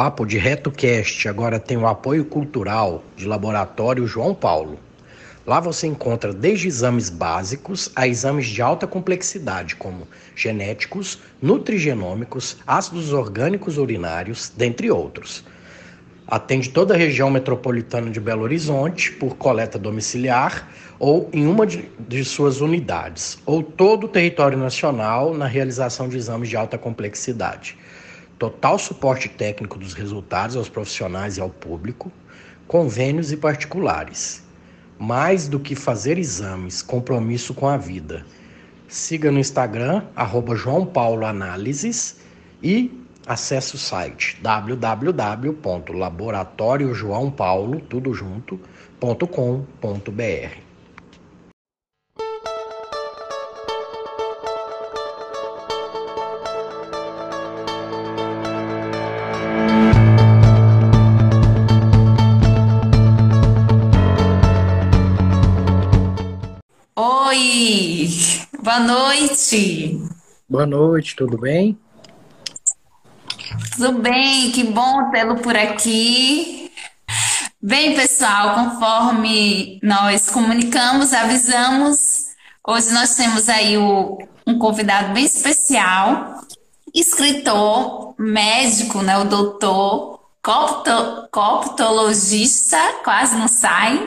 O Papo de RetoCast agora tem o apoio cultural de Laboratório João Paulo. Lá você encontra desde exames básicos a exames de alta complexidade, como genéticos, nutrigenômicos, ácidos orgânicos urinários, dentre outros. Atende toda a região metropolitana de Belo Horizonte por coleta domiciliar ou em uma de, de suas unidades, ou todo o território nacional na realização de exames de alta complexidade total suporte técnico dos resultados aos profissionais e ao público, convênios e particulares. Mais do que fazer exames, compromisso com a vida. Siga no Instagram, arroba João Paulo Análises e acesse o site www.laboratoriojoaopaulo, Boa noite, tudo bem? Tudo bem, que bom tê-lo por aqui. Bem, pessoal, conforme nós comunicamos, avisamos, hoje nós temos aí o, um convidado bem especial, escritor, médico, né, o doutor, copto, coptologista, quase não sai.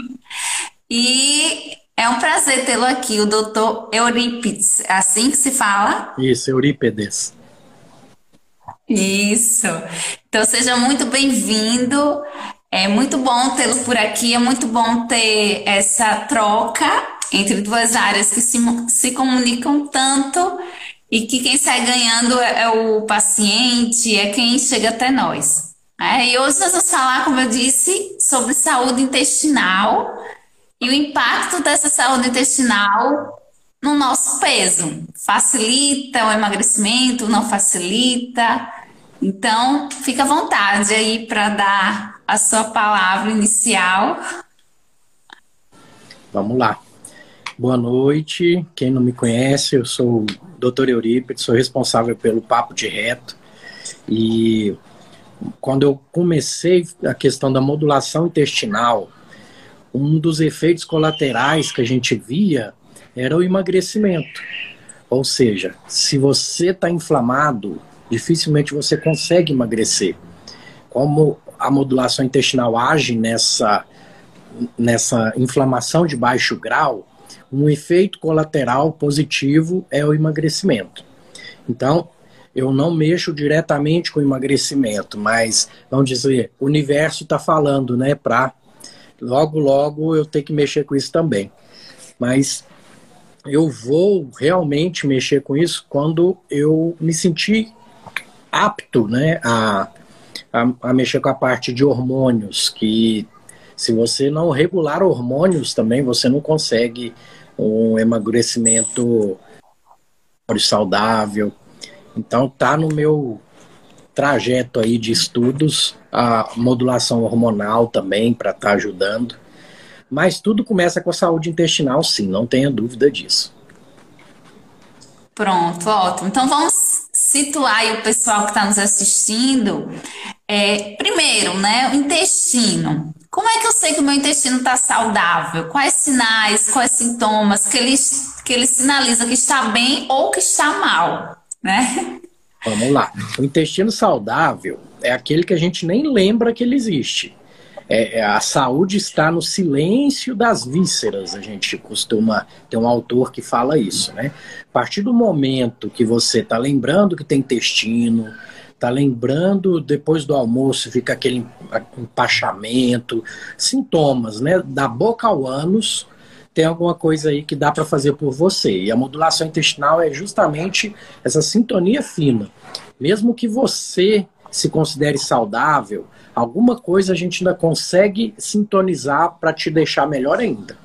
e é um prazer tê-lo aqui, o doutor Eurípides, é assim que se fala? Isso, Eurípedes. Isso. Então seja muito bem-vindo. É muito bom tê-lo por aqui, é muito bom ter essa troca entre duas áreas que se, se comunicam tanto e que quem sai ganhando é, é o paciente, é quem chega até nós. É, e hoje nós vamos falar, como eu disse, sobre saúde intestinal e o impacto dessa saúde intestinal no nosso peso. Facilita o emagrecimento, não facilita? Então, fica à vontade aí para dar a sua palavra inicial. Vamos lá. Boa noite. Quem não me conhece, eu sou o Dr. Eurípides, sou responsável pelo Papo de Reto. E quando eu comecei a questão da modulação intestinal, um dos efeitos colaterais que a gente via era o emagrecimento. Ou seja, se você está inflamado, dificilmente você consegue emagrecer. Como a modulação intestinal age nessa, nessa inflamação de baixo grau, um efeito colateral positivo é o emagrecimento. Então, eu não mexo diretamente com emagrecimento, mas vamos dizer, o universo está falando, né, para logo, logo eu tenho que mexer com isso também. Mas eu vou realmente mexer com isso quando eu me sentir apto né, a, a, a, mexer com a parte de hormônios, que se você não regular hormônios também, você não consegue um emagrecimento saudável. Então tá no meu trajeto aí de estudos, a modulação hormonal também para estar tá ajudando. Mas tudo começa com a saúde intestinal, sim, não tenha dúvida disso. Pronto, ótimo. Então vamos situar o pessoal que está nos assistindo. É, primeiro, né, o intestino. Como é que eu sei que o meu intestino está saudável? Quais sinais, quais sintomas que ele, que ele sinaliza que está bem ou que está mal, né? Vamos lá. O intestino saudável é aquele que a gente nem lembra que ele existe. É, é, a saúde está no silêncio das vísceras, a gente costuma ter um autor que fala isso, né? A partir do momento que você está lembrando que tem intestino, tá lembrando, depois do almoço fica aquele empachamento, sintomas, né? Da boca ao ânus, tem alguma coisa aí que dá para fazer por você. E a modulação intestinal é justamente essa sintonia fina. Mesmo que você se considere saudável, alguma coisa a gente ainda consegue sintonizar para te deixar melhor ainda.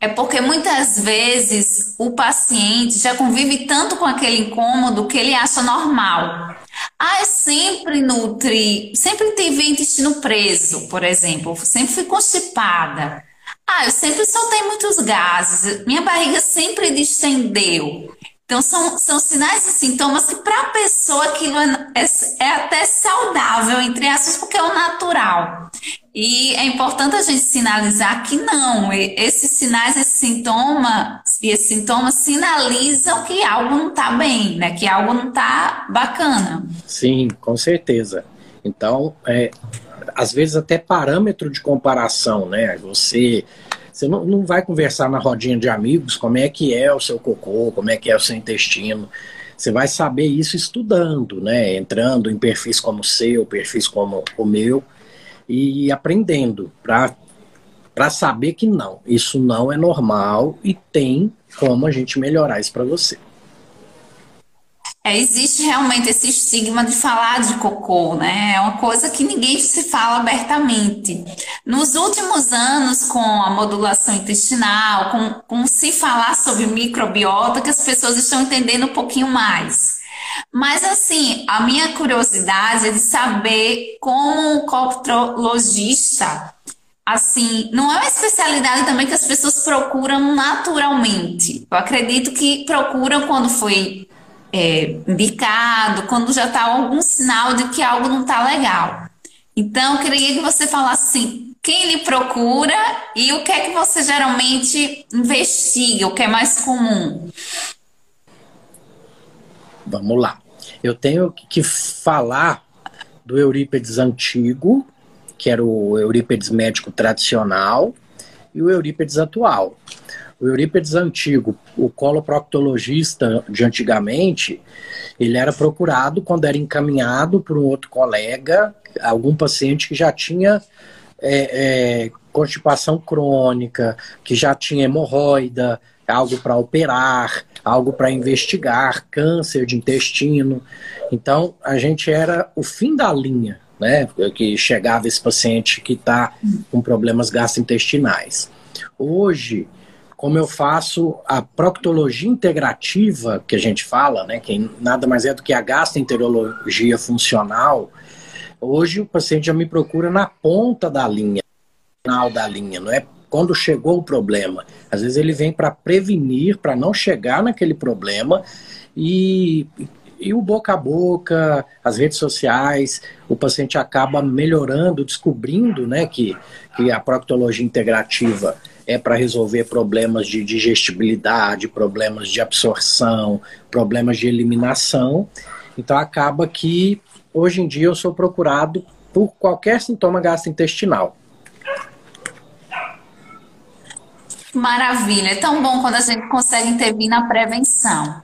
É porque muitas vezes o paciente já convive tanto com aquele incômodo que ele acha normal. Ah, eu sempre nutri, sempre tive intestino preso, por exemplo, sempre fui constipada. Ah, eu sempre soltei muitos gases, minha barriga sempre distendeu. Então, são, são sinais e sintomas que, para a pessoa, aquilo é, é, é, até saudável, entre aspas, porque é o natural. E é importante a gente sinalizar que não, esses sinais, esses sintomas, e esses sintomas sinalizam que algo não está bem, né? Que algo não está bacana. Sim, com certeza. Então, é, às vezes até parâmetro de comparação, né? Você você não, não vai conversar na rodinha de amigos como é que é o seu cocô, como é que é o seu intestino. Você vai saber isso estudando, né? Entrando em perfis como o seu, perfis como o meu, e aprendendo para saber que não, isso não é normal e tem como a gente melhorar isso para você. É, existe realmente esse estigma de falar de cocô, né? É uma coisa que ninguém se fala abertamente. Nos últimos anos, com a modulação intestinal, com, com se falar sobre microbiota, que as pessoas estão entendendo um pouquinho mais. Mas assim, a minha curiosidade é de saber como um coptrologista, assim, não é uma especialidade também que as pessoas procuram naturalmente. Eu acredito que procuram quando foi é, indicado, quando já está algum sinal de que algo não está legal. Então, eu queria que você falasse assim, quem lhe procura e o que é que você geralmente investiga, o que é mais comum? Vamos lá. Eu tenho que falar do Eurípedes antigo, que era o Eurípedes médico tradicional, e o Eurípedes atual. O Eurípides antigo, o coloproctologista de antigamente, ele era procurado quando era encaminhado por um outro colega, algum paciente que já tinha é, é, constipação crônica, que já tinha hemorroida, algo para operar, algo para investigar, câncer de intestino. Então, a gente era o fim da linha, né? Que chegava esse paciente que está com problemas gastrointestinais. Hoje, como eu faço a proctologia integrativa, que a gente fala, né, que nada mais é do que a gastroenterologia funcional, hoje o paciente já me procura na ponta da linha, final da linha, não é quando chegou o problema. Às vezes ele vem para prevenir, para não chegar naquele problema e e o boca a boca, as redes sociais, o paciente acaba melhorando, descobrindo né, que, que a proctologia integrativa é para resolver problemas de digestibilidade, problemas de absorção, problemas de eliminação. Então acaba que hoje em dia eu sou procurado por qualquer sintoma gastrointestinal. Maravilha, é tão bom quando a gente consegue intervir na prevenção.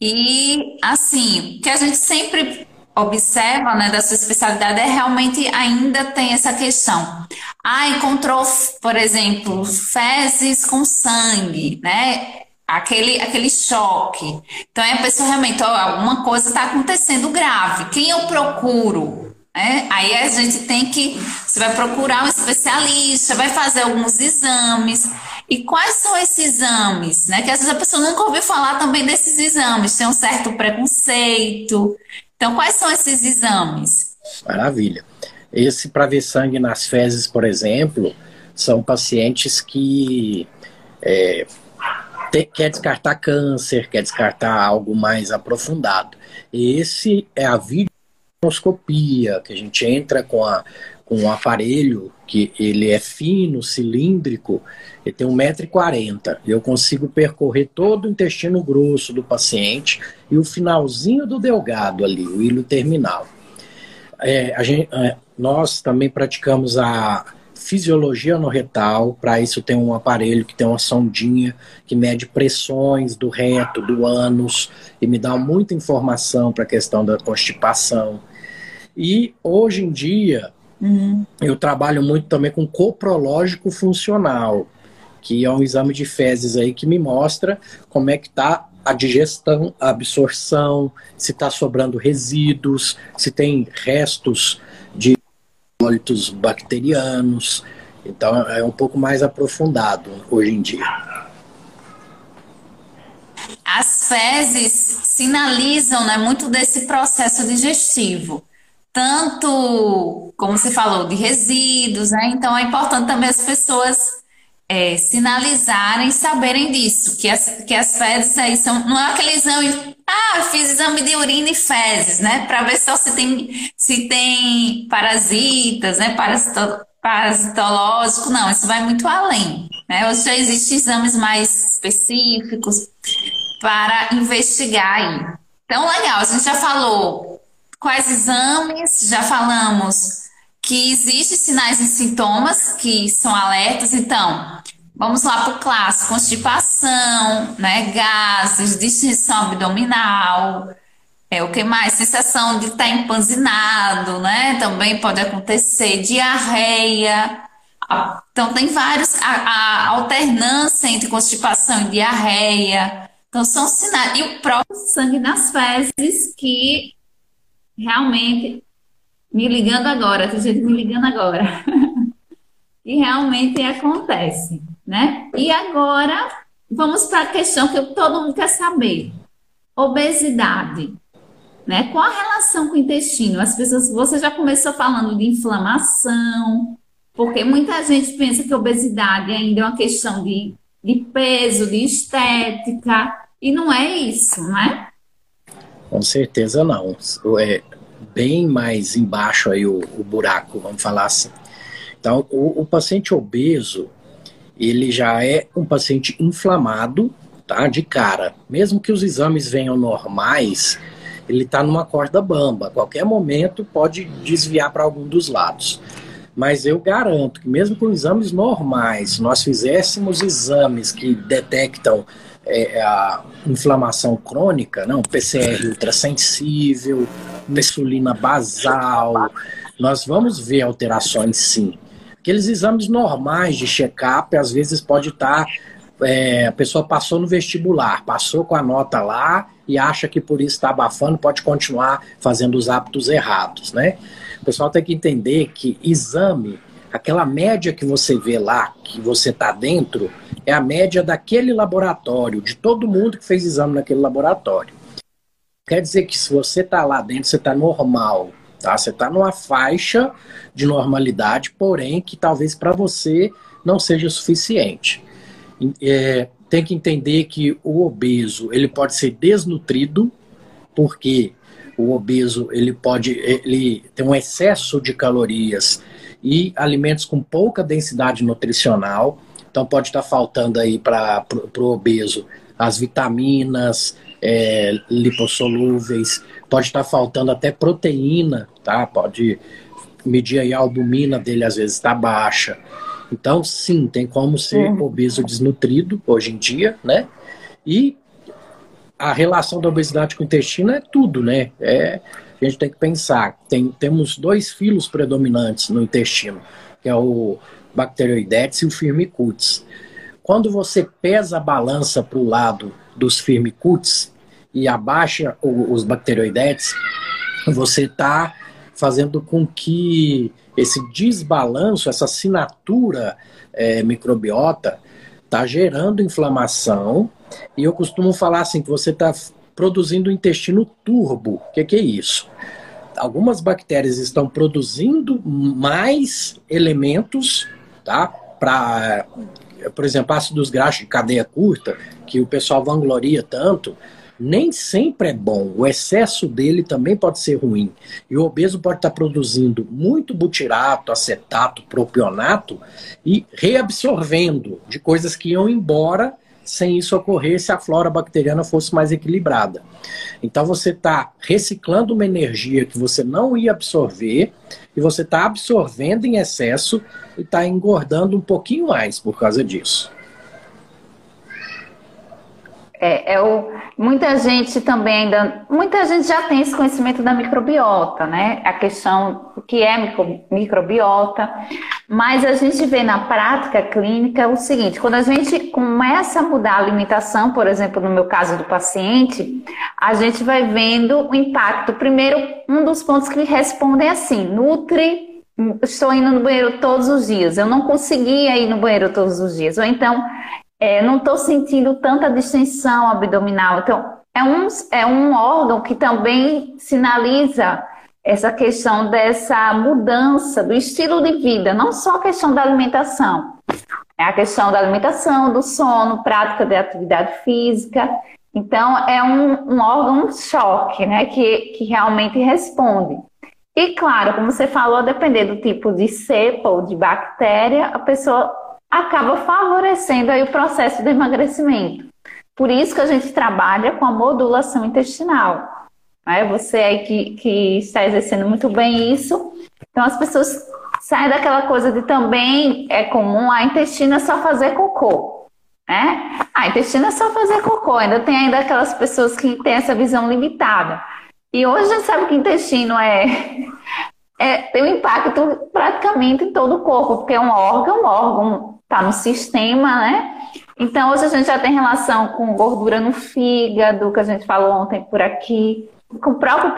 E assim, que a gente sempre observa, né, da sua especialidade é realmente ainda tem essa questão. Ah, encontrou, por exemplo, fezes com sangue, né? Aquele, aquele choque. Então, a pessoa realmente, alguma coisa está acontecendo grave. Quem eu procuro? É, aí a gente tem que. Você vai procurar um especialista, vai fazer alguns exames. E quais são esses exames? Né? Que às vezes a pessoa nunca ouviu falar também desses exames, tem um certo preconceito. Então, quais são esses exames? Maravilha. Esse para ver sangue nas fezes, por exemplo, são pacientes que é, te, quer descartar câncer, quer descartar algo mais aprofundado. Esse é a videoscopia, que a gente entra com, a, com um aparelho que ele é fino, cilíndrico, ele tem 1,40m. Eu consigo percorrer todo o intestino grosso do paciente e o finalzinho do delgado ali, o hilo terminal. É, gente, é, nós também praticamos a fisiologia no retal. Para isso tem um aparelho que tem uma sondinha que mede pressões do reto, do ânus e me dá muita informação para a questão da constipação. E hoje em dia uhum. eu trabalho muito também com coprológico funcional, que é um exame de fezes aí que me mostra como é que está a digestão, a absorção, se está sobrando resíduos, se tem restos de ólitos bacterianos. Então é um pouco mais aprofundado hoje em dia. As fezes sinalizam né, muito desse processo digestivo. Tanto, como você falou, de resíduos, né? Então é importante também as pessoas é, sinalizarem, saberem disso, que as, que as fezes aí são, não é aquele exame, ah, fiz exame de urina e fezes, né, para ver só se tem, se tem parasitas, né, parasito, parasitológico, não, isso vai muito além, né, hoje já existem exames mais específicos para investigar aí. Então, legal, a gente já falou quais exames, já falamos que existem sinais e sintomas que são alertas. Então, vamos lá para o clássico: constipação, né, gases, distensão abdominal. É, o que mais? Sensação de estar tá empanzinado, né? Também pode acontecer diarreia. Então, tem vários. A, a alternância entre constipação e diarreia. Então, são sinais. E o próprio sangue nas fezes, que realmente me ligando agora, tem gente me ligando agora. e realmente acontece, né? E agora vamos para a questão que todo mundo quer saber: obesidade. Né? Qual a relação com o intestino? As pessoas, você já começou falando de inflamação, porque muita gente pensa que obesidade ainda é uma questão de, de peso, de estética, e não é isso, não é? Com certeza não. É, bem mais embaixo aí o, o buraco, vamos falar assim. Então, o, o, paciente obeso, ele já é um paciente inflamado, tá? De cara. Mesmo que os exames venham normais, ele está numa corda bamba. A qualquer momento pode desviar para algum dos lados. Mas eu garanto que mesmo com exames normais, nós fizéssemos exames que detectam é, a inflamação crônica, não, PCR ultrassensível, insulina basal, nós vamos ver alterações sim. Aqueles exames normais de check-up, às vezes pode estar. Tá, é, a pessoa passou no vestibular, passou com a nota lá e acha que por isso está abafando, pode continuar fazendo os hábitos errados, né? O pessoal tem que entender que exame, aquela média que você vê lá, que você está dentro, é a média daquele laboratório, de todo mundo que fez exame naquele laboratório. Quer dizer que se você está lá dentro, você está normal, tá? Você está numa faixa de normalidade, porém que talvez para você não seja suficiente. É, tem que entender que o obeso ele pode ser desnutrido, porque o obeso ele pode ele tem um excesso de calorias e alimentos com pouca densidade nutricional. Então pode estar faltando aí para o obeso as vitaminas, é, lipossolúveis, pode estar faltando até proteína, tá? Pode medir aí a albumina dele às vezes está baixa. Então, sim, tem como ser uhum. obeso desnutrido hoje em dia, né? E a relação da obesidade com o intestino é tudo, né? É, a gente tem que pensar. Tem, temos dois filos predominantes no intestino, que é o Bacteroidetes e o Firmicutes. Quando você pesa a balança para o lado dos Firmicutes e abaixa os Bacteroidetes, você está fazendo com que esse desbalanço, essa assinatura é, microbiota, está gerando inflamação. E eu costumo falar assim que você está produzindo intestino turbo. O que, que é isso? Algumas bactérias estão produzindo mais elementos tá? Para, por exemplo, ácidos graxos de cadeia curta, que o pessoal vangloria tanto, nem sempre é bom. O excesso dele também pode ser ruim. E o obeso pode estar produzindo muito butirato, acetato, propionato e reabsorvendo de coisas que iam embora sem isso ocorrer se a flora bacteriana fosse mais equilibrada. Então você está reciclando uma energia que você não ia absorver e você está absorvendo em excesso e está engordando um pouquinho mais por causa disso. É, é o, muita gente também ainda, muita gente já tem esse conhecimento da microbiota, né? A questão do que é micro, microbiota, mas a gente vê na prática clínica o seguinte: quando a gente começa a mudar a alimentação, por exemplo, no meu caso do paciente, a gente vai vendo o impacto. Primeiro, um dos pontos que respondem é assim: nutre estou indo no banheiro todos os dias, eu não conseguia ir no banheiro todos os dias. Ou então, é, não estou sentindo tanta distensão abdominal. Então, é um, é um órgão que também sinaliza essa questão dessa mudança do estilo de vida, não só a questão da alimentação. É a questão da alimentação, do sono, prática de atividade física. Então, é um, um órgão choque, né, que, que realmente responde. E claro, como você falou, depender do tipo de cepa ou de bactéria, a pessoa acaba favorecendo aí o processo de emagrecimento. Por isso que a gente trabalha com a modulação intestinal. Né? Você aí que, que está exercendo muito bem isso. Então as pessoas saem daquela coisa de também é comum a intestino é só fazer cocô. Né? A intestino é só fazer cocô. Ainda tem ainda aquelas pessoas que têm essa visão limitada. E hoje a gente sabe que intestino é, é tem um impacto praticamente em todo o corpo, porque é um órgão, um órgão está no sistema, né? Então, hoje a gente já tem relação com gordura no fígado, que a gente falou ontem por aqui, com o próprio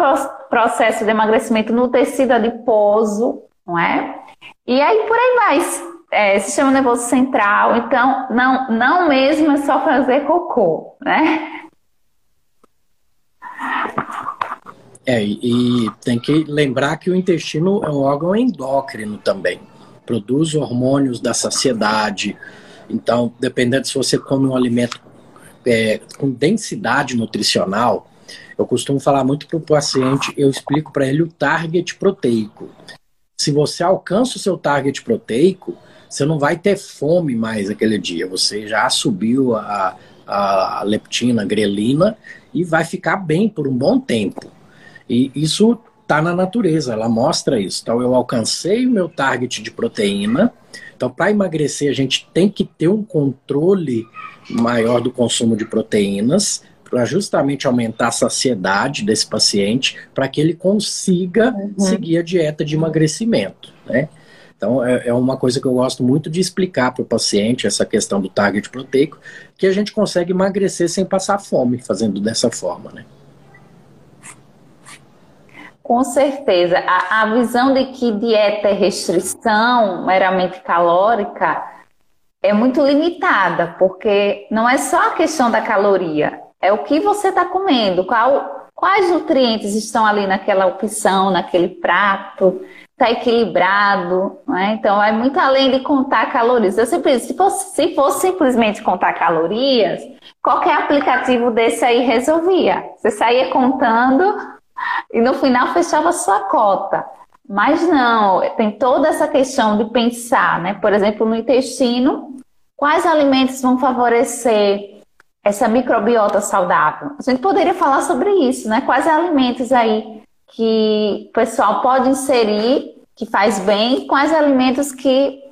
processo de emagrecimento no tecido adiposo, não é? E aí por aí vai. É, sistema nervoso central, então não, não mesmo é só fazer cocô, né? É, e tem que lembrar que o intestino é um órgão endócrino também produz hormônios da saciedade. Então, dependendo se você come um alimento é, com densidade nutricional, eu costumo falar muito para o paciente, eu explico para ele o target proteico. Se você alcança o seu target proteico, você não vai ter fome mais aquele dia. Você já subiu a, a leptina, a grelina e vai ficar bem por um bom tempo. E isso está na natureza, ela mostra isso. Então, eu alcancei o meu target de proteína. Então, para emagrecer, a gente tem que ter um controle maior do consumo de proteínas para justamente aumentar a saciedade desse paciente, para que ele consiga uhum. seguir a dieta de emagrecimento, né? Então, é, é uma coisa que eu gosto muito de explicar para o paciente, essa questão do target proteico, que a gente consegue emagrecer sem passar fome, fazendo dessa forma, né? Com certeza. A, a visão de que dieta é restrição meramente calórica é muito limitada, porque não é só a questão da caloria, é o que você está comendo, qual, quais nutrientes estão ali naquela opção, naquele prato, está equilibrado, né? então é muito além de contar calorias. Eu sempre se fosse, se fosse simplesmente contar calorias, qualquer aplicativo desse aí resolvia. Você saía contando e no final fechava sua cota. Mas não, tem toda essa questão de pensar, né? Por exemplo, no intestino, quais alimentos vão favorecer essa microbiota saudável? A gente poderia falar sobre isso, né? Quais alimentos aí que o pessoal pode inserir que faz bem, quais alimentos que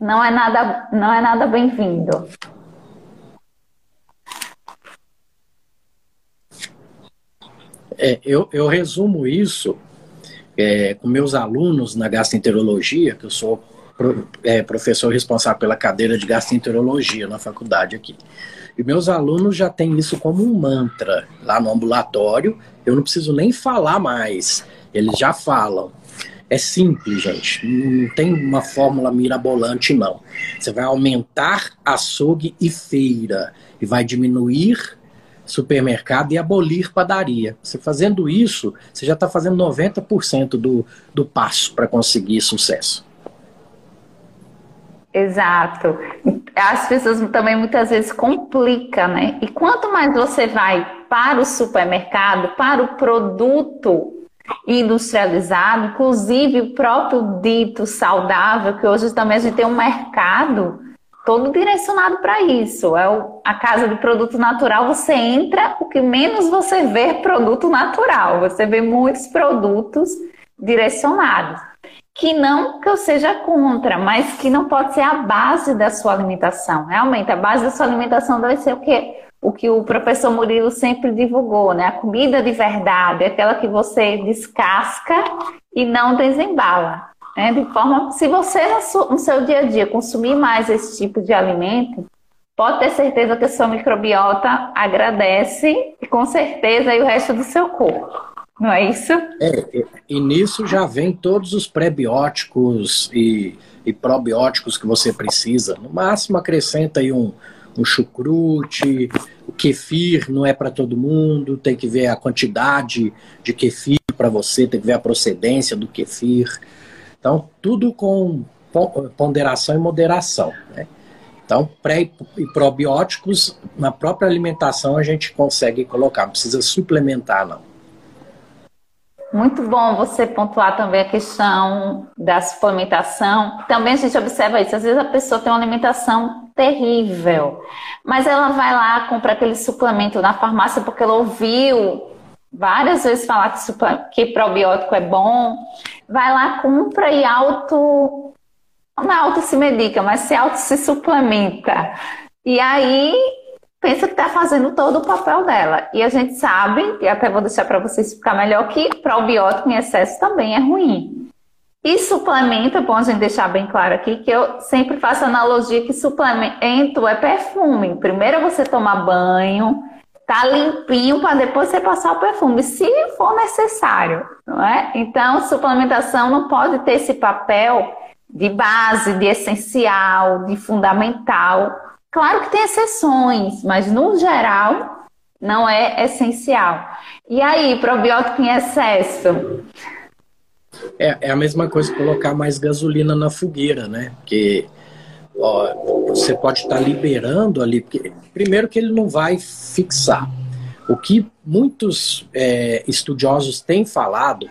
não é nada, não é nada bem-vindo. É, eu, eu resumo isso é, com meus alunos na gastroenterologia, que eu sou pro, é, professor responsável pela cadeira de gastroenterologia na faculdade aqui. E meus alunos já têm isso como um mantra lá no ambulatório. Eu não preciso nem falar mais, eles já falam. É simples, gente. Não tem uma fórmula mirabolante, não. Você vai aumentar açougue e feira e vai diminuir supermercado e abolir padaria. Você fazendo isso, você já está fazendo 90% do, do passo para conseguir sucesso. Exato. As pessoas também muitas vezes complicam, né? E quanto mais você vai para o supermercado, para o produto industrializado, inclusive o próprio dito saudável, que hoje também a gente tem um mercado todo direcionado para isso. É o, a casa de produto natural, você entra, o que menos você vê é produto natural. Você vê muitos produtos direcionados. Que não que eu seja contra, mas que não pode ser a base da sua alimentação. Realmente, a base da sua alimentação deve ser o quê? O que o professor Murilo sempre divulgou, né? A comida de verdade, aquela que você descasca e não desembala. Né? De forma, se você no seu dia a dia consumir mais esse tipo de alimento, pode ter certeza que a sua microbiota agradece e com certeza aí o resto do seu corpo. Não é isso? É, e nisso já vem todos os pré-bióticos e, e probióticos que você precisa. No máximo acrescenta aí um, um chucrute, o kefir não é para todo mundo, tem que ver a quantidade de kefir para você, tem que ver a procedência do kefir. Então, tudo com ponderação e moderação. Né? Então, pré e probióticos, na própria alimentação a gente consegue colocar, não precisa suplementar, não. Muito bom você pontuar também a questão da suplementação. Também a gente observa isso. Às vezes a pessoa tem uma alimentação terrível, mas ela vai lá, compra aquele suplemento na farmácia porque ela ouviu várias vezes falar que, que probiótico é bom, vai lá, compra e auto. Não é auto se medica, mas se auto se suplementa. E aí pensa que está fazendo todo o papel dela. E a gente sabe, e até vou deixar para vocês ficar melhor, que probiótico em excesso também é ruim. E suplemento, é bom a gente deixar bem claro aqui, que eu sempre faço analogia que suplemento é perfume. Primeiro você toma banho, tá limpinho para depois você passar o perfume, se for necessário, não é? Então, suplementação não pode ter esse papel de base, de essencial, de fundamental. Claro que tem exceções, mas no geral não é essencial. E aí, probiótico em excesso? É, é a mesma coisa colocar mais gasolina na fogueira, né? Porque ó, você pode estar liberando ali, porque, primeiro que ele não vai fixar. O que muitos é, estudiosos têm falado,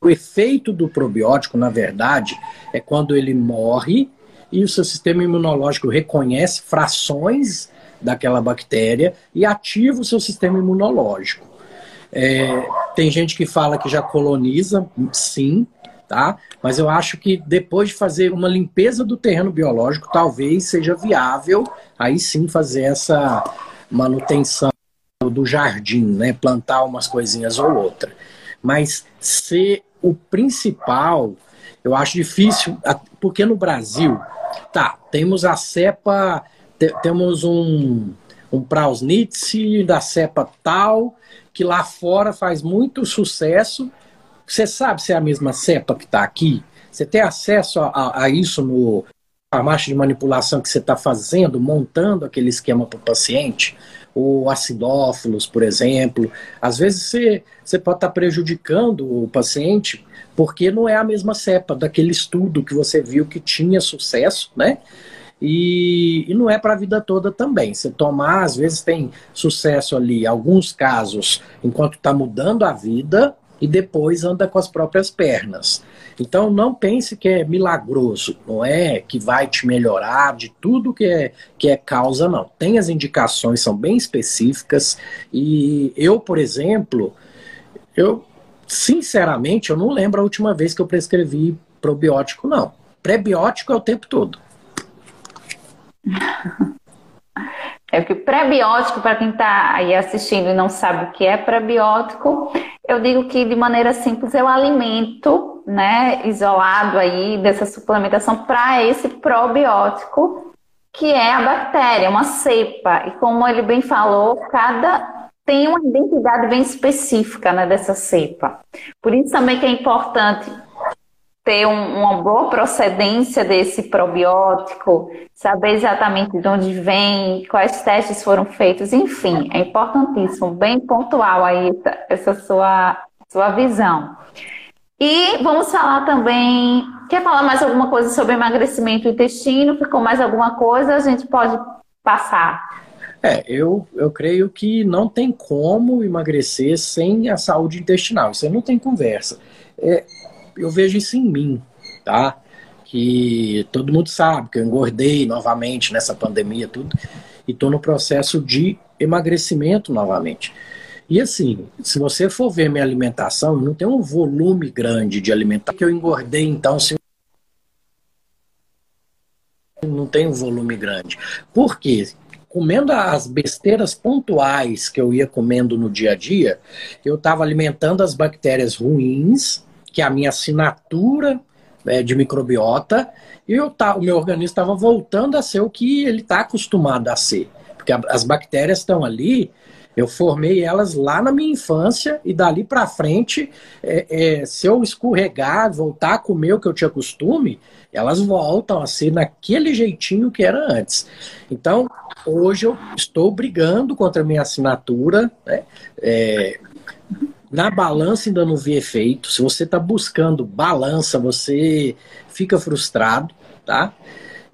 o efeito do probiótico, na verdade, é quando ele morre e o seu sistema imunológico reconhece frações daquela bactéria e ativa o seu sistema imunológico. É, tem gente que fala que já coloniza, sim, tá? Mas eu acho que depois de fazer uma limpeza do terreno biológico, talvez seja viável aí sim fazer essa manutenção do jardim, né? Plantar umas coisinhas ou outra. Mas ser o principal, eu acho difícil, porque no Brasil, tá, temos a cepa, temos um, um Prausnitz da cepa tal, que lá fora faz muito sucesso, você sabe se é a mesma cepa que está aqui? Você tem acesso a, a, a isso no farmácia de manipulação que você está fazendo, montando aquele esquema para o paciente? O acidófilos, por exemplo. Às vezes você, você pode estar tá prejudicando o paciente porque não é a mesma cepa daquele estudo que você viu que tinha sucesso, né? E, e, não é para a vida toda também. Você tomar, às vezes tem sucesso ali, alguns casos, enquanto está mudando a vida, e depois anda com as próprias pernas. Então não pense que é milagroso, não é que vai te melhorar de tudo que é, que é causa, não. Tem as indicações, são bem específicas, e eu, por exemplo, eu sinceramente eu não lembro a última vez que eu prescrevi probiótico, não. Prebiótico é o tempo todo. É que prebiótico, para quem está aí assistindo e não sabe o que é prebiótico, eu digo que de maneira simples é o alimento, né, isolado aí dessa suplementação para esse probiótico, que é a bactéria, uma cepa. E como ele bem falou, cada tem uma identidade bem específica né, dessa cepa. Por isso também que é importante ter um, uma boa procedência desse probiótico, saber exatamente de onde vem, quais testes foram feitos, enfim, é importantíssimo, bem pontual aí essa sua, sua visão. E vamos falar também. Quer falar mais alguma coisa sobre emagrecimento do intestino? Ficou mais alguma coisa? A gente pode passar. É, eu, eu creio que não tem como emagrecer sem a saúde intestinal. Isso aí não tem conversa. É, eu vejo isso em mim, tá? que todo mundo sabe que eu engordei novamente nessa pandemia, tudo, e estou no processo de emagrecimento novamente. E assim, se você for ver minha alimentação, não tem um volume grande de alimentação que eu engordei, então se não tem um volume grande. Por quê? Comendo as besteiras pontuais que eu ia comendo no dia a dia, eu estava alimentando as bactérias ruins, que é a minha assinatura é, de microbiota, e eu tá, o meu organismo estava voltando a ser o que ele está acostumado a ser. Porque a, as bactérias estão ali eu formei elas lá na minha infância e dali para frente, é, é, se eu escorregar, voltar a comer o que eu tinha costume, elas voltam a ser naquele jeitinho que era antes. Então, hoje eu estou brigando contra a minha assinatura. Né? É, na balança ainda não vi efeito. Se você está buscando balança, você fica frustrado, tá?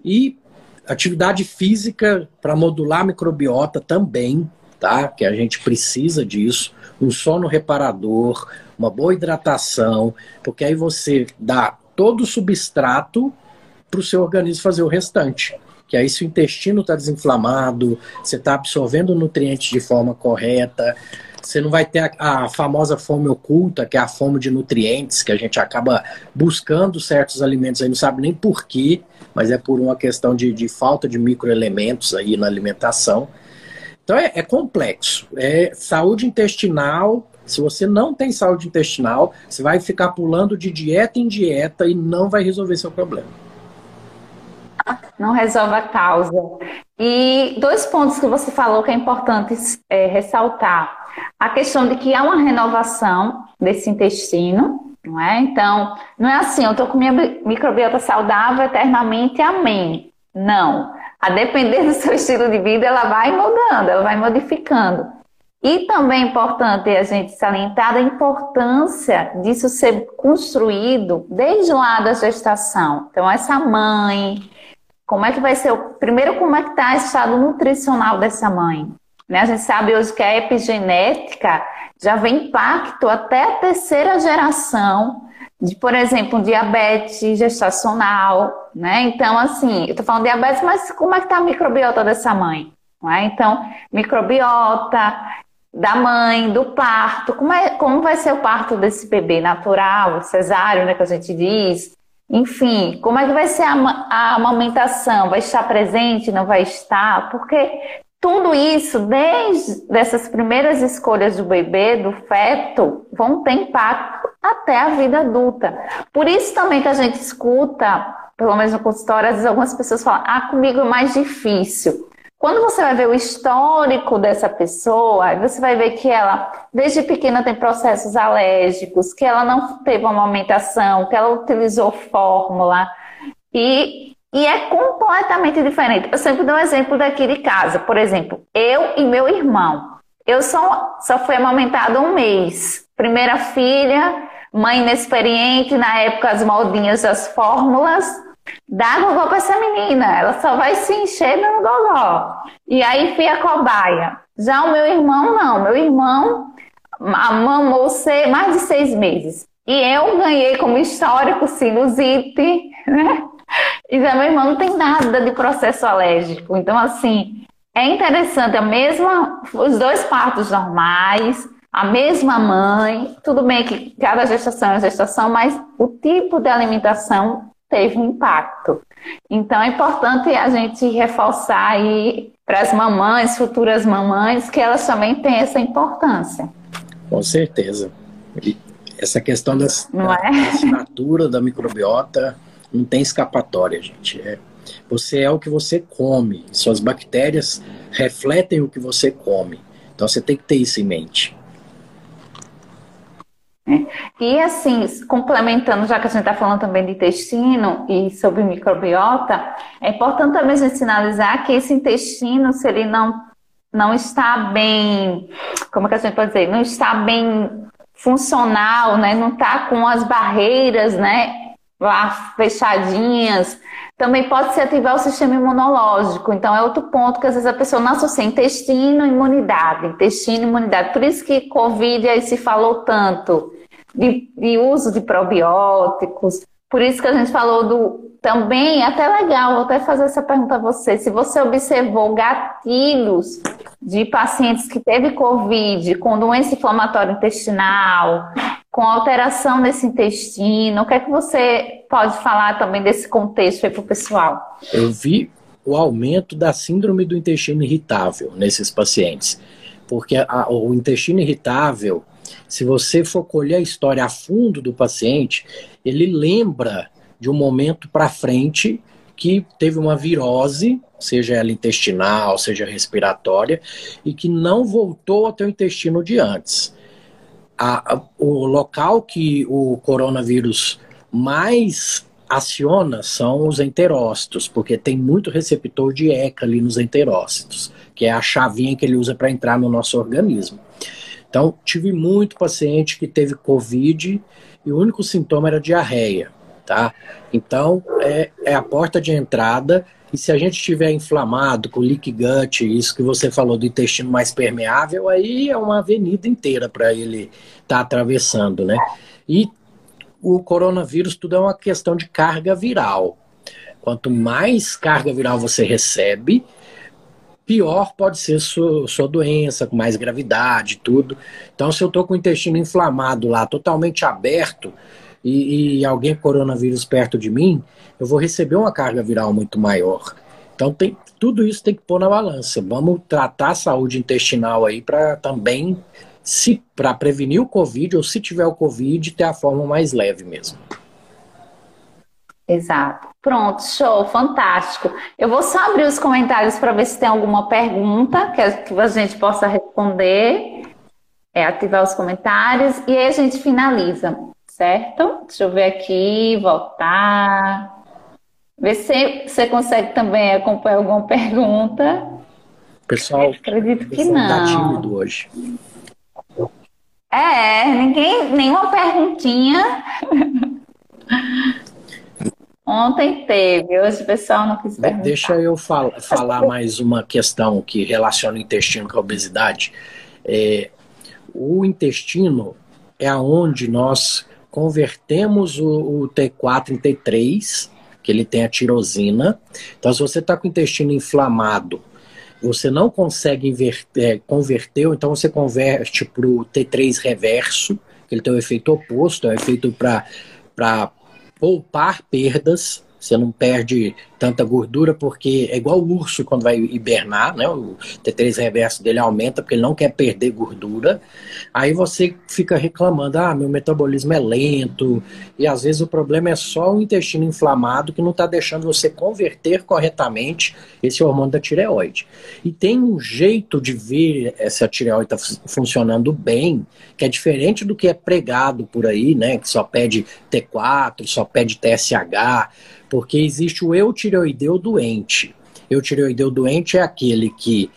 E atividade física para modular a microbiota também tá? Que a gente precisa disso, um sono reparador, uma boa hidratação, porque aí você dá todo o substrato para o seu organismo fazer o restante. Que aí se o intestino está desinflamado, você está absorvendo nutrientes de forma correta, você não vai ter a, a, famosa fome oculta, que é a fome de nutrientes, que a gente acaba buscando certos alimentos aí, não sabe nem por quê, mas é por uma questão de, de falta de microelementos aí na alimentação. Então é, é complexo. É saúde intestinal. Se você não tem saúde intestinal, você vai ficar pulando de dieta em dieta e não vai resolver seu problema. Não resolve a causa. E dois pontos que você falou que é importante é, ressaltar. A questão de que há uma renovação desse intestino, não é? Então, não é assim, eu estou com minha microbiota saudável eternamente, amém. Não. A depender do seu estilo de vida, ela vai mudando, ela vai modificando. E também é importante a gente salientar a importância disso ser construído desde lá da gestação. Então, essa mãe, como é que vai ser o. Primeiro, como é que está o estado nutricional dessa mãe? Né? A gente sabe hoje que a epigenética já vem impacto até a terceira geração de, por exemplo, diabetes gestacional, né? Então, assim, eu tô falando diabetes, mas como é que tá a microbiota dessa mãe? É? Então, microbiota da mãe, do parto, como, é, como vai ser o parto desse bebê natural, cesáreo, né, que a gente diz? Enfim, como é que vai ser a, a amamentação? Vai estar presente, não vai estar? Porque tudo isso, desde essas primeiras escolhas do bebê, do feto, vão ter impacto até a vida adulta. Por isso também que a gente escuta, pelo menos no consultório, às vezes algumas pessoas falam, ah, comigo é mais difícil. Quando você vai ver o histórico dessa pessoa, você vai ver que ela, desde pequena, tem processos alérgicos, que ela não teve uma amamentação, que ela utilizou fórmula. E e é completamente diferente. Eu sempre dou um exemplo daqui de casa. Por exemplo, eu e meu irmão. Eu só, só fui amamentada um mês. Primeira filha, mãe inexperiente, na época as moldinhas das fórmulas. Dá gogó pra essa menina, ela só vai se encher no gogó. E aí fui a cobaia. Já o meu irmão, não. Meu irmão mamou mais de seis meses. E eu ganhei como histórico sinusite, né? E meu irmão não tem nada de processo alérgico. Então, assim, é interessante, a mesma, os dois partos normais, a mesma mãe, tudo bem que cada gestação é gestação, mas o tipo de alimentação teve um impacto. Então é importante a gente reforçar aí para as mamães, futuras mamães, que elas também têm essa importância. Com certeza. Essa questão da, da é? assinatura da microbiota não tem escapatória, gente. É, você é o que você come. Suas bactérias refletem o que você come. Então você tem que ter isso em mente. É. E assim, complementando, já que a gente está falando também de intestino e sobre microbiota, é importante também a gente sinalizar que esse intestino, se ele não, não está bem, como é que a gente pode dizer, não está bem funcional, né? não está com as barreiras, né? Lá fechadinhas, também pode se ativar o sistema imunológico. Então, é outro ponto que às vezes a pessoa não associa intestino, imunidade, intestino, imunidade. Por isso que Covid aí se falou tanto de, de uso de probióticos, por isso que a gente falou do também, até legal, vou até fazer essa pergunta a você. Se você observou gatilhos de pacientes que teve Covid com doença inflamatória intestinal, com alteração nesse intestino, o que é que você pode falar também desse contexto aí para o pessoal? Eu vi o aumento da síndrome do intestino irritável nesses pacientes. Porque a, o intestino irritável, se você for colher a história a fundo do paciente, ele lembra de um momento para frente que teve uma virose, seja ela intestinal, seja respiratória, e que não voltou até o intestino de antes. A, o local que o coronavírus mais aciona são os enterócitos, porque tem muito receptor de ECA ali nos enterócitos, que é a chavinha que ele usa para entrar no nosso organismo. Então, tive muito paciente que teve Covid e o único sintoma era diarreia, tá? Então, é, é a porta de entrada e se a gente estiver inflamado com leak gut, isso que você falou do intestino mais permeável, aí é uma avenida inteira para ele estar tá atravessando, né? E o coronavírus tudo é uma questão de carga viral. Quanto mais carga viral você recebe, pior pode ser sua, sua doença, com mais gravidade, tudo. Então, se eu estou com o intestino inflamado lá, totalmente aberto, e, e alguém coronavírus perto de mim, eu vou receber uma carga viral muito maior. Então, tem, tudo isso tem que pôr na balança. Vamos tratar a saúde intestinal aí para também se para prevenir o Covid ou se tiver o Covid, ter a forma mais leve mesmo. Exato. Pronto, show, fantástico. Eu vou só abrir os comentários para ver se tem alguma pergunta que a gente possa responder. É, ativar os comentários e aí a gente finaliza, certo? Deixa eu ver aqui, voltar. Ver se você consegue também acompanhar alguma pergunta. Pessoal, acredito que pessoal tá não. Tá tímido hoje. É, ninguém, nenhuma perguntinha. Ontem teve, hoje o pessoal não quis perguntar. Deixa eu fal falar mais uma questão que relaciona o intestino com a obesidade. É, o intestino é aonde nós convertemos o, o T4 em T3, que ele tem a tirosina. Então, se você está com o intestino inflamado você não consegue inverter, é, converter, então você converte para o T3 reverso, que ele tem o efeito oposto, é um efeito para poupar perdas você não perde tanta gordura porque é igual o urso quando vai hibernar, né? O T3 reverso dele aumenta porque ele não quer perder gordura. Aí você fica reclamando: "Ah, meu metabolismo é lento". E às vezes o problema é só o intestino inflamado que não está deixando você converter corretamente esse hormônio da tireoide. E tem um jeito de ver essa tireoide tá funcionando bem, que é diferente do que é pregado por aí, né? Que só pede T4, só pede TSH porque existe o eutireoideu doente. Eutireoideu doente é aquele que,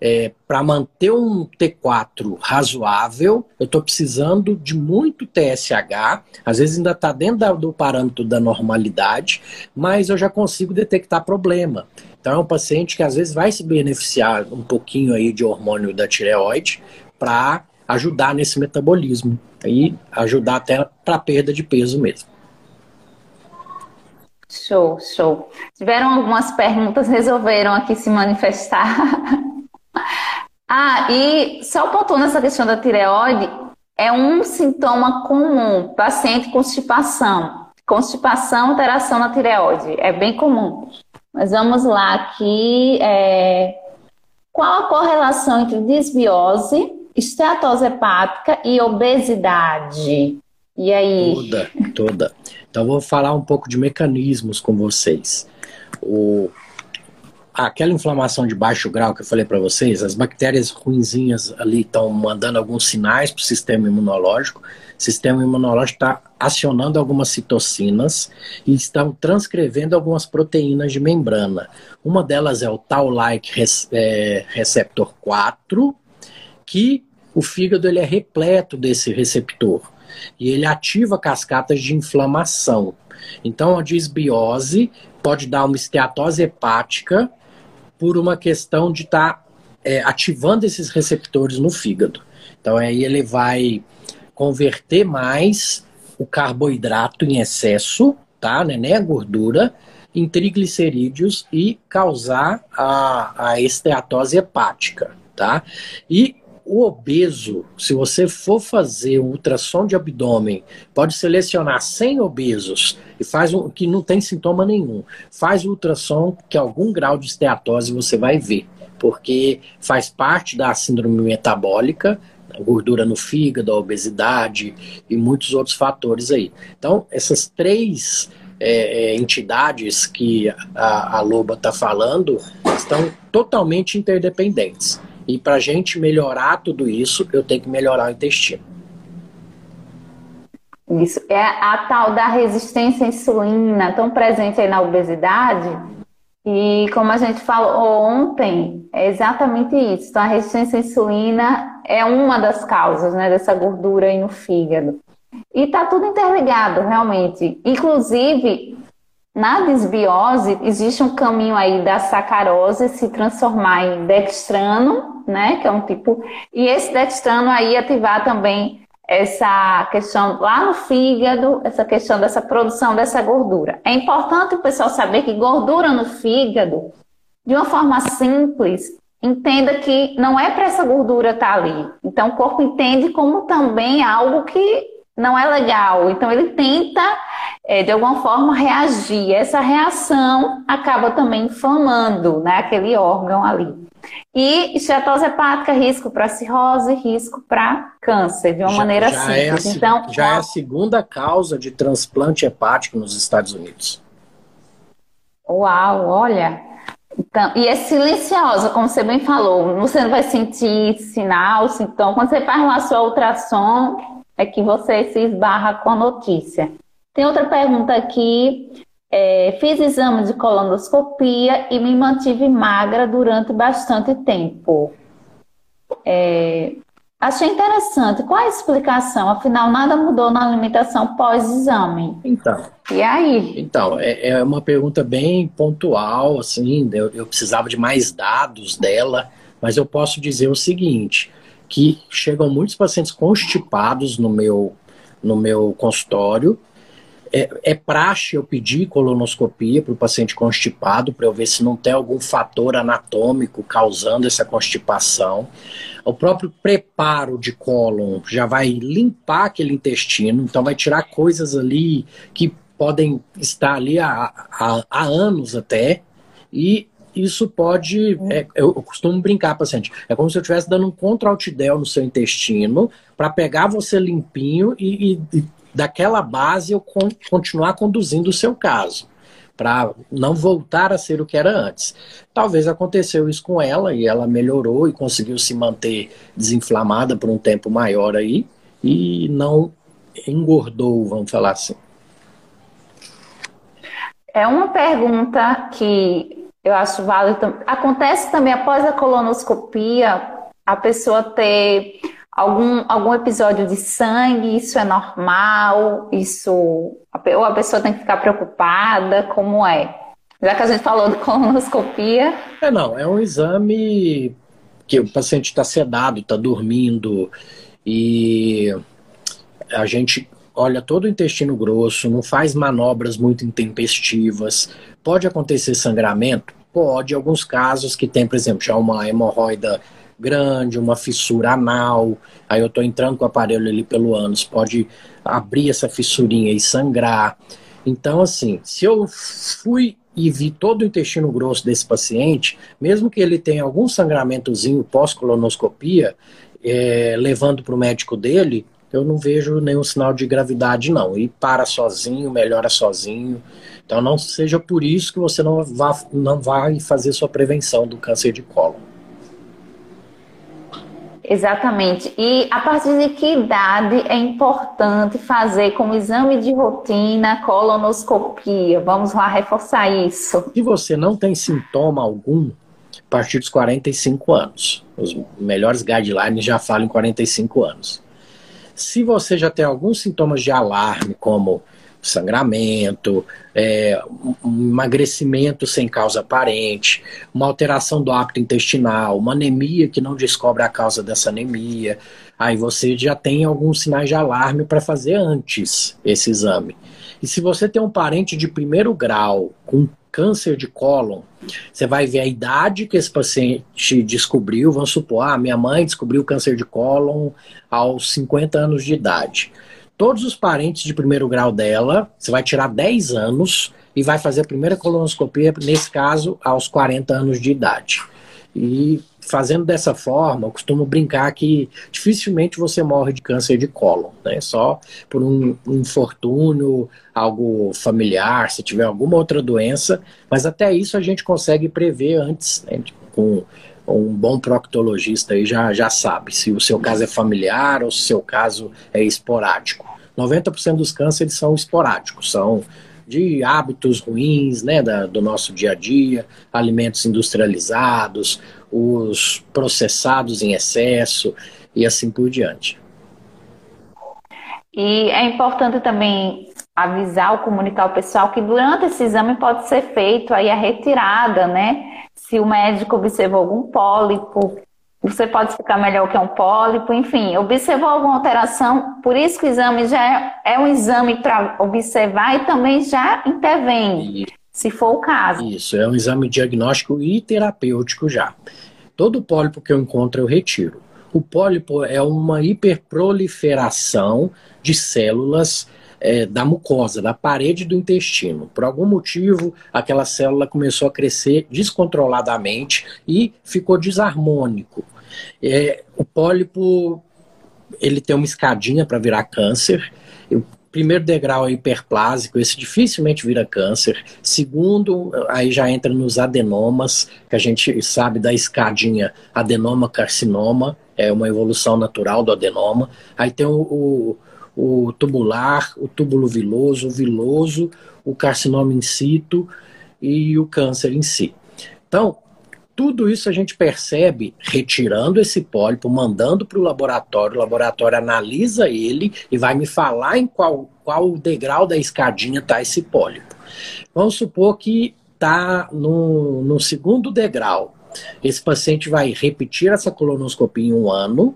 é, para manter um T4 razoável, eu estou precisando de muito TSH, às vezes ainda está dentro do parâmetro da normalidade, mas eu já consigo detectar problema. Então é um paciente que às vezes vai se beneficiar um pouquinho aí de hormônio da tireoide para ajudar nesse metabolismo e ajudar até para perda de peso mesmo. Show, show. Tiveram algumas perguntas, resolveram aqui se manifestar. ah, e só pontuando essa questão da tireoide, é um sintoma comum, paciente constipação. Constipação, alteração na tireoide, é bem comum. Mas vamos lá aqui. É... Qual a correlação entre desbiose, esteatose hepática e obesidade? E aí? Toda, toda. Então, vou falar um pouco de mecanismos com vocês. O, aquela inflamação de baixo grau que eu falei para vocês, as bactérias ruinzinhas ali estão mandando alguns sinais para o sistema imunológico. O sistema imunológico está acionando algumas citocinas e estão transcrevendo algumas proteínas de membrana. Uma delas é o Tau-like é, receptor 4, que o fígado ele é repleto desse receptor e ele ativa cascatas de inflamação. Então, a disbiose pode dar uma esteatose hepática por uma questão de estar tá, é, ativando esses receptores no fígado. Então, aí ele vai converter mais o carboidrato em excesso, tá? Né? Nem a gordura, em triglicerídeos e causar a, a esteatose hepática, tá? E o obeso, se você for fazer um ultrassom de abdômen, pode selecionar 100 obesos e faz um que não tem sintoma nenhum. Faz o ultrassom que algum grau de esteatose você vai ver, porque faz parte da síndrome metabólica, gordura no fígado, a obesidade e muitos outros fatores aí. Então, essas três é, é entidades que a, a Loba está falando estão totalmente interdependentes. E para a gente melhorar tudo isso, eu tenho que melhorar o intestino. Isso. É a tal da resistência à insulina, tão presente aí na obesidade. E como a gente falou ontem, é exatamente isso. Então, a resistência à insulina é uma das causas né, dessa gordura aí no fígado. E está tudo interligado, realmente. Inclusive, na desbiose, existe um caminho aí da sacarose se transformar em dextrano, né, que é um tipo, e esse dextrano aí ativar também essa questão lá no fígado, essa questão dessa produção dessa gordura. É importante o pessoal saber que gordura no fígado, de uma forma simples, entenda que não é para essa gordura estar tá ali. Então o corpo entende como também algo que não é legal. Então ele tenta, é, de alguma forma, reagir. Essa reação acaba também inflamando né, aquele órgão ali. E esteatose hepática, risco para cirrose, risco para câncer, de uma já, maneira já simples. É a, então, já é a segunda causa de transplante hepático nos Estados Unidos. Uau, olha. Então, e é silenciosa, como você bem falou. Você não vai sentir sinal, sintoma. Quando você faz lá sua ultrassom, é que você se esbarra com a notícia. Tem outra pergunta aqui. É, fiz exame de colonoscopia e me mantive magra durante bastante tempo. É, achei interessante. Qual a explicação? Afinal, nada mudou na alimentação pós-exame. Então. E aí? Então, é, é uma pergunta bem pontual, assim, eu, eu precisava de mais dados dela, mas eu posso dizer o seguinte: que chegam muitos pacientes constipados no meu, no meu consultório. É, é praxe eu pedir colonoscopia para o paciente constipado para eu ver se não tem algum fator anatômico causando essa constipação. O próprio preparo de cólon já vai limpar aquele intestino, então vai tirar coisas ali que podem estar ali há, há, há anos até, e isso pode. É, eu costumo brincar, paciente. É como se eu estivesse dando um contra-altidel no seu intestino para pegar você limpinho e, e, e, daquela base eu con continuar conduzindo o seu caso. Para não voltar a ser o que era antes. Talvez aconteceu isso com ela e ela melhorou e conseguiu se manter desinflamada por um tempo maior aí e não engordou, vamos falar assim. É uma pergunta que eu acho válido. Acontece também após a colonoscopia a pessoa ter algum, algum episódio de sangue, isso é normal, isso ou a pessoa tem que ficar preocupada, como é? Já que a gente falou de colonoscopia. É não, é um exame que o paciente está sedado, está dormindo e a gente olha todo o intestino grosso, não faz manobras muito intempestivas. Pode acontecer sangramento? Pode, alguns casos que tem, por exemplo, já uma hemorroida grande, uma fissura anal, aí eu estou entrando com o aparelho ali pelo ânus, pode abrir essa fissurinha e sangrar. Então, assim, se eu fui e vi todo o intestino grosso desse paciente, mesmo que ele tenha algum sangramentozinho pós-colonoscopia, é, levando para o médico dele, eu não vejo nenhum sinal de gravidade, não. E para sozinho, melhora sozinho. Então não seja por isso que você não, vá, não vai fazer sua prevenção do câncer de colo. Exatamente. E a partir de que idade é importante fazer como exame de rotina colonoscopia? Vamos lá reforçar isso. Se você não tem sintoma algum, a partir dos 45 anos. Os melhores guidelines já falam em 45 anos. Se você já tem alguns sintomas de alarme, como sangramento, é, um emagrecimento sem causa aparente, uma alteração do hábito intestinal, uma anemia que não descobre a causa dessa anemia, aí você já tem alguns sinais de alarme para fazer antes esse exame. E se você tem um parente de primeiro grau com câncer de cólon, você vai ver a idade que esse paciente descobriu. Vamos supor, ah, minha mãe descobriu câncer de cólon aos 50 anos de idade. Todos os parentes de primeiro grau dela, você vai tirar 10 anos e vai fazer a primeira colonoscopia, nesse caso, aos 40 anos de idade. E fazendo dessa forma, eu costumo brincar que dificilmente você morre de câncer de cólon, né? Só por um, infortúnio, algo familiar, se tiver alguma outra doença, mas até isso a gente consegue prever antes, né? com um bom proctologista aí já, já sabe se o seu caso é familiar ou se o seu caso é esporádico. 90% dos cânceres são esporádicos, são de hábitos ruins, né, da, do nosso dia a dia, alimentos industrializados, os processados em excesso e assim por diante. E é importante também avisar ou comunicar ao pessoal que durante esse exame pode ser feito aí a retirada, né? Se o médico observou algum pólipo, você pode explicar melhor o que é um pólipo, enfim, observou alguma alteração, por isso que o exame já é, é um exame para observar e também já intervém, se for o caso. Isso, é um exame diagnóstico e terapêutico já. Todo pólipo que eu encontro eu retiro. O pólipo é uma hiperproliferação de células é, da mucosa, da parede do intestino. Por algum motivo, aquela célula começou a crescer descontroladamente e ficou desarmônico. É, o pólipo ele tem uma escadinha para virar câncer. Primeiro degrau é hiperplásico, esse dificilmente vira câncer. Segundo, aí já entra nos adenomas, que a gente sabe da escadinha adenoma-carcinoma, é uma evolução natural do adenoma. Aí tem o, o o tubular, o túbulo viloso, o viloso, o carcinoma in situ e o câncer em si. Então, tudo isso a gente percebe retirando esse pólipo, mandando para o laboratório, o laboratório analisa ele e vai me falar em qual, qual degrau da escadinha está esse pólipo. Vamos supor que está no, no segundo degrau. Esse paciente vai repetir essa colonoscopia em um ano,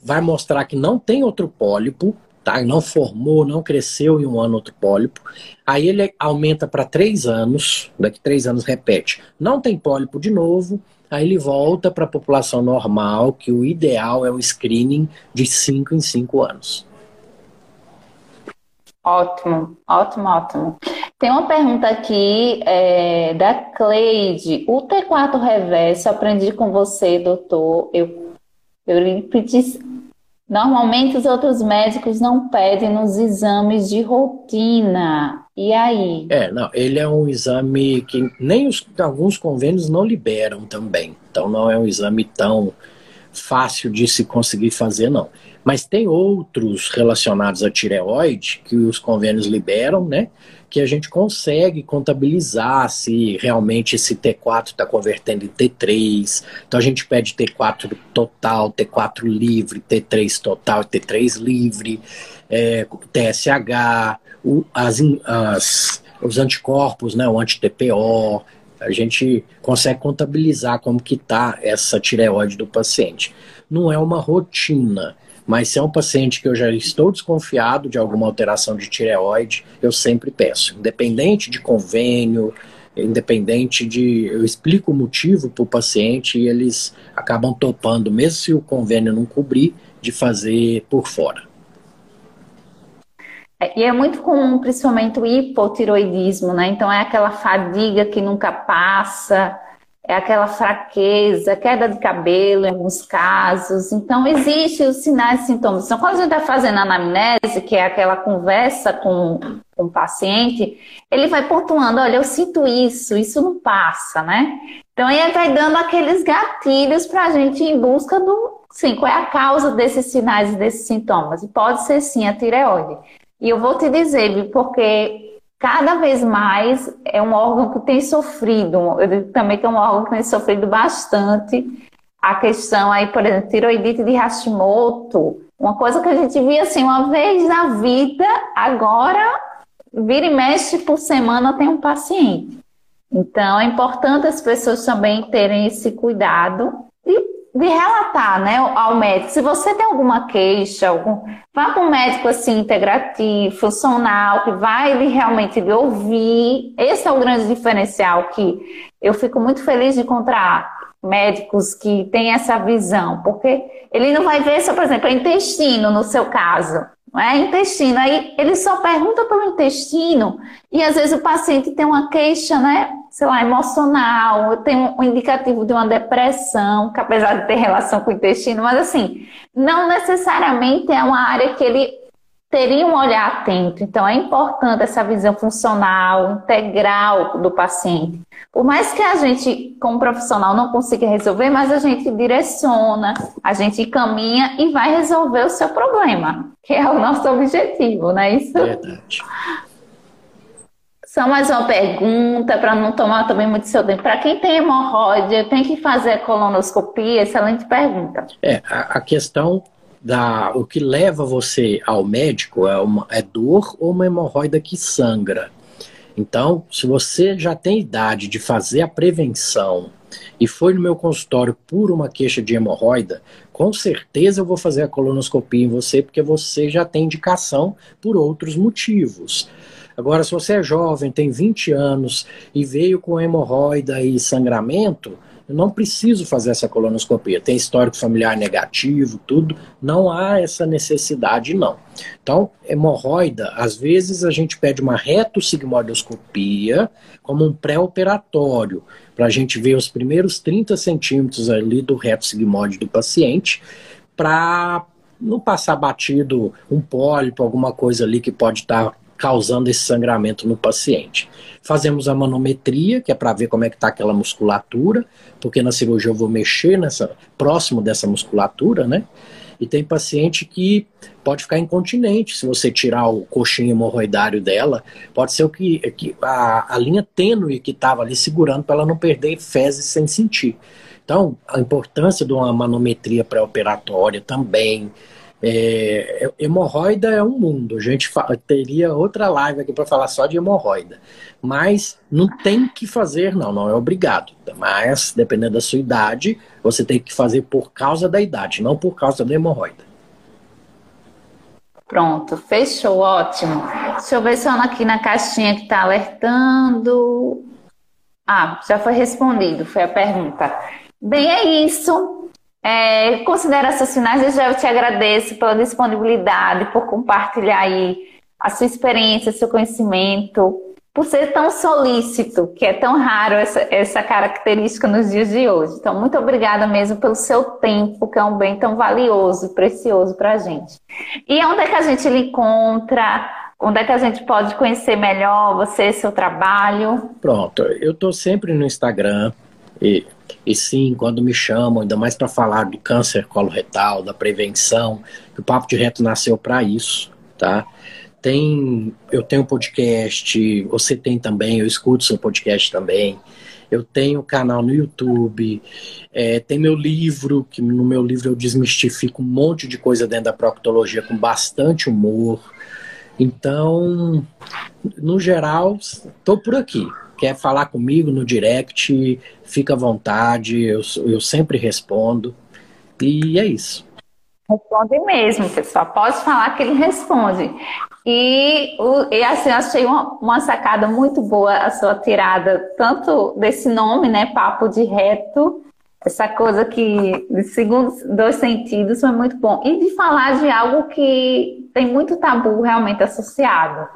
vai mostrar que não tem outro pólipo, tá? não formou, não cresceu em um ano outro pólipo. Aí ele aumenta para três anos, daqui três anos repete, não tem pólipo de novo, aí ele volta para a população normal, que o ideal é o screening de cinco em cinco anos. Ótimo, ótimo, ótimo. Tem uma pergunta aqui é, da Cleide. O T4 reverso, aprendi com você, doutor. Eu, Eurípides Normalmente os outros médicos não pedem nos exames de rotina. E aí? É, não, ele é um exame que nem os, alguns convênios não liberam também. Então não é um exame tão fácil de se conseguir fazer, não. Mas tem outros relacionados à tireoide que os convênios liberam, né? Que a gente consegue contabilizar se realmente esse T4 está convertendo em T3. Então a gente pede T4 total, T4 livre, T3 total, T3 livre, é, TSH, o, as, as, os anticorpos, né, o anti-TPO. A gente consegue contabilizar como que está essa tireoide do paciente. Não é uma rotina, mas se é um paciente que eu já estou desconfiado de alguma alteração de tireoide, eu sempre peço, independente de convênio, independente de. Eu explico o motivo para o paciente e eles acabam topando, mesmo se o convênio não cobrir, de fazer por fora. É, e é muito comum, principalmente o hipotiroidismo, né? Então é aquela fadiga que nunca passa, é aquela fraqueza, queda de cabelo em alguns casos. Então, existem os sinais e sintomas. Então, quando a gente está fazendo anamnese, que é aquela conversa com, com o paciente, ele vai pontuando: olha, eu sinto isso, isso não passa, né? Então, aí vai dando aqueles gatilhos para a gente ir em busca do, sim, qual é a causa desses sinais e desses sintomas. E pode ser, sim, a tireoide. E eu vou te dizer, porque cada vez mais é um órgão que tem sofrido, eu digo também que é um órgão que tem sofrido bastante a questão aí, por exemplo, tiroidite de Hashimoto, uma coisa que a gente via assim uma vez na vida, agora vira e mexe por semana tem um paciente. Então é importante as pessoas também terem esse cuidado e de relatar né, ao médico. Se você tem alguma queixa, algum, vá para um médico assim, integrativo, funcional, que vai ele realmente lhe ouvir. Esse é o grande diferencial que eu fico muito feliz de encontrar médicos que têm essa visão, porque ele não vai ver só, por exemplo, intestino no seu caso não é? Intestino. Aí ele só pergunta pelo intestino e às vezes o paciente tem uma queixa, né? Sei lá, emocional, tem um indicativo de uma depressão, que apesar de ter relação com o intestino, mas assim, não necessariamente é uma área que ele teria um olhar atento. Então, é importante essa visão funcional, integral do paciente. Por mais que a gente, como profissional, não consiga resolver, mas a gente direciona, a gente caminha e vai resolver o seu problema, que é o nosso objetivo, não é isso? Verdade. Só mais uma pergunta, para não tomar também muito seu tempo. Para quem tem hemorroide, tem que fazer colonoscopia? Excelente pergunta. É, a, a questão da o que leva você ao médico é, uma, é dor ou uma hemorroida que sangra. Então, se você já tem idade de fazer a prevenção e foi no meu consultório por uma queixa de hemorroida, com certeza eu vou fazer a colonoscopia em você, porque você já tem indicação por outros motivos. Agora, se você é jovem, tem 20 anos e veio com hemorroida e sangramento, eu não preciso fazer essa colonoscopia. Tem histórico familiar negativo, tudo. Não há essa necessidade, não. Então, hemorroida, às vezes a gente pede uma retossigmoidoscopia como um pré-operatório, para a gente ver os primeiros 30 centímetros ali do reto sigmoide do paciente, para não passar batido um pólipo, alguma coisa ali que pode estar tá causando esse sangramento no paciente. Fazemos a manometria, que é para ver como é que está aquela musculatura, porque na cirurgia eu vou mexer nessa próximo dessa musculatura, né? E tem paciente que pode ficar incontinente se você tirar o coxinho hemorroidário dela. Pode ser o que, que a, a linha tênue que estava ali segurando para ela não perder fezes sem sentir. Então, a importância de uma manometria pré-operatória também, é, hemorroida é um mundo. A gente teria outra live aqui para falar só de hemorroida. Mas não tem que fazer, não, não é obrigado. Mas, dependendo da sua idade, você tem que fazer por causa da idade, não por causa da hemorroida. Pronto, fechou, ótimo. Deixa eu ver se aqui na caixinha que está alertando. Ah, já foi respondido, foi a pergunta. Bem, é isso. É, considerações finais, eu te agradeço pela disponibilidade, por compartilhar aí a sua experiência, seu conhecimento, por ser tão solícito, que é tão raro essa, essa característica nos dias de hoje. Então, muito obrigada mesmo pelo seu tempo, que é um bem tão valioso precioso para a gente. E onde é que a gente lhe encontra? Onde é que a gente pode conhecer melhor você, seu trabalho? Pronto, eu estou sempre no Instagram, e, e sim, quando me chamam, ainda mais para falar do câncer coloretal, da prevenção, o Papo de Reto nasceu para isso, tá? Tem, eu tenho podcast, você tem também, eu escuto seu podcast também. Eu tenho canal no YouTube, é, tem meu livro, que no meu livro eu desmistifico um monte de coisa dentro da proctologia com bastante humor. Então, no geral, estou por aqui quer falar comigo no direct, fica à vontade, eu, eu sempre respondo. E é isso. Responde mesmo, pessoal. Pode falar que ele responde. E, e assim, achei uma, uma, sacada muito boa a sua tirada, tanto desse nome, né, papo de reto, essa coisa que, segundo dois sentidos, foi muito bom. E de falar de algo que tem muito tabu realmente associado.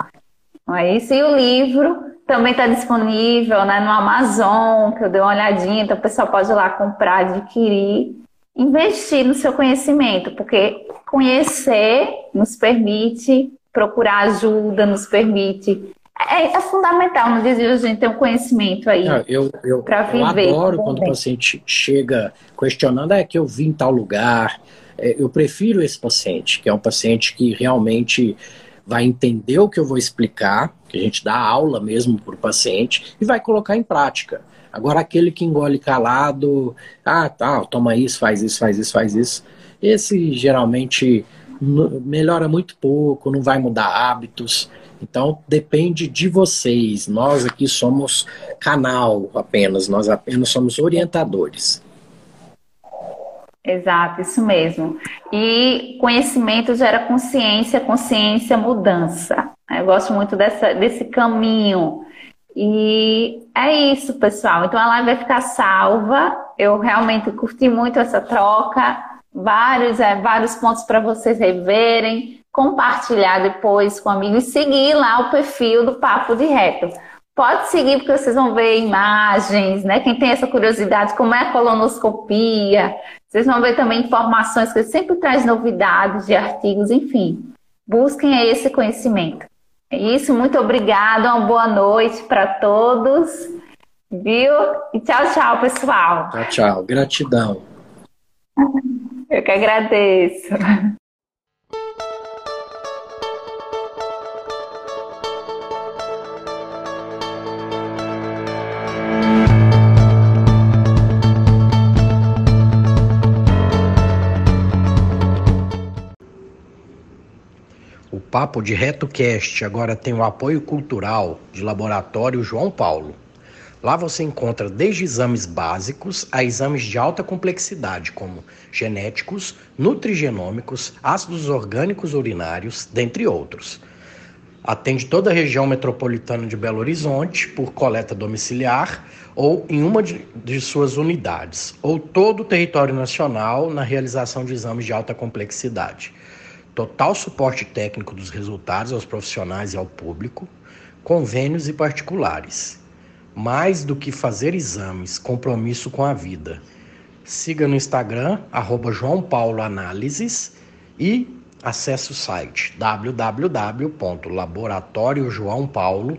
Não é isso? E o livro também está disponível né, no Amazon, que eu dei uma olhadinha, então o pessoal pode ir lá comprar, adquirir, investir no seu conhecimento, porque conhecer nos permite procurar ajuda, nos permite. É, é fundamental de hoje a gente ter um conhecimento aí. eu, eu, viver. Eu adoro quando o paciente chega questionando, é que eu vim em tal lugar. É, eu prefiro esse paciente, que é um paciente que realmente vai entender o que eu vou explicar, que a gente dá aula mesmo para o paciente, e vai colocar em prática. Agora, aquele que engole calado, ah, tá, toma isso, faz isso, faz isso, faz isso, esse geralmente melhora muito pouco, não vai mudar hábitos. Então, depende de vocês. Nós aqui somos canal apenas, nós apenas somos orientadores. Exato, isso mesmo. E conhecimento gera consciência, consciência, mudança. Eu gosto muito dessa, desse caminho. E é isso, pessoal. Então a live vai ficar salva. Eu realmente curti muito essa troca. Vários, é, vários pontos para vocês reverem, compartilhar depois com amigos e seguir lá o perfil do Papo de Reto. Pode seguir, porque vocês vão ver imagens, né? Quem tem essa curiosidade, como é a colonoscopia. Vocês vão ver também informações que sempre traz novidades de artigos, enfim. Busquem esse conhecimento. É isso, muito obrigada, uma boa noite para todos. Viu? E tchau, tchau, pessoal. Tchau, tchau. Gratidão. Eu que agradeço. Papo de RetoCast agora tem o apoio cultural de Laboratório João Paulo. Lá você encontra desde exames básicos a exames de alta complexidade, como genéticos, nutrigenômicos, ácidos orgânicos urinários, dentre outros. Atende toda a região metropolitana de Belo Horizonte por coleta domiciliar ou em uma de, de suas unidades, ou todo o território nacional na realização de exames de alta complexidade total suporte técnico dos resultados aos profissionais e ao público, convênios e particulares. Mais do que fazer exames, compromisso com a vida. Siga no Instagram, arroba João Paulo Análises e acesse o site www.laboratoriojoaopaulo,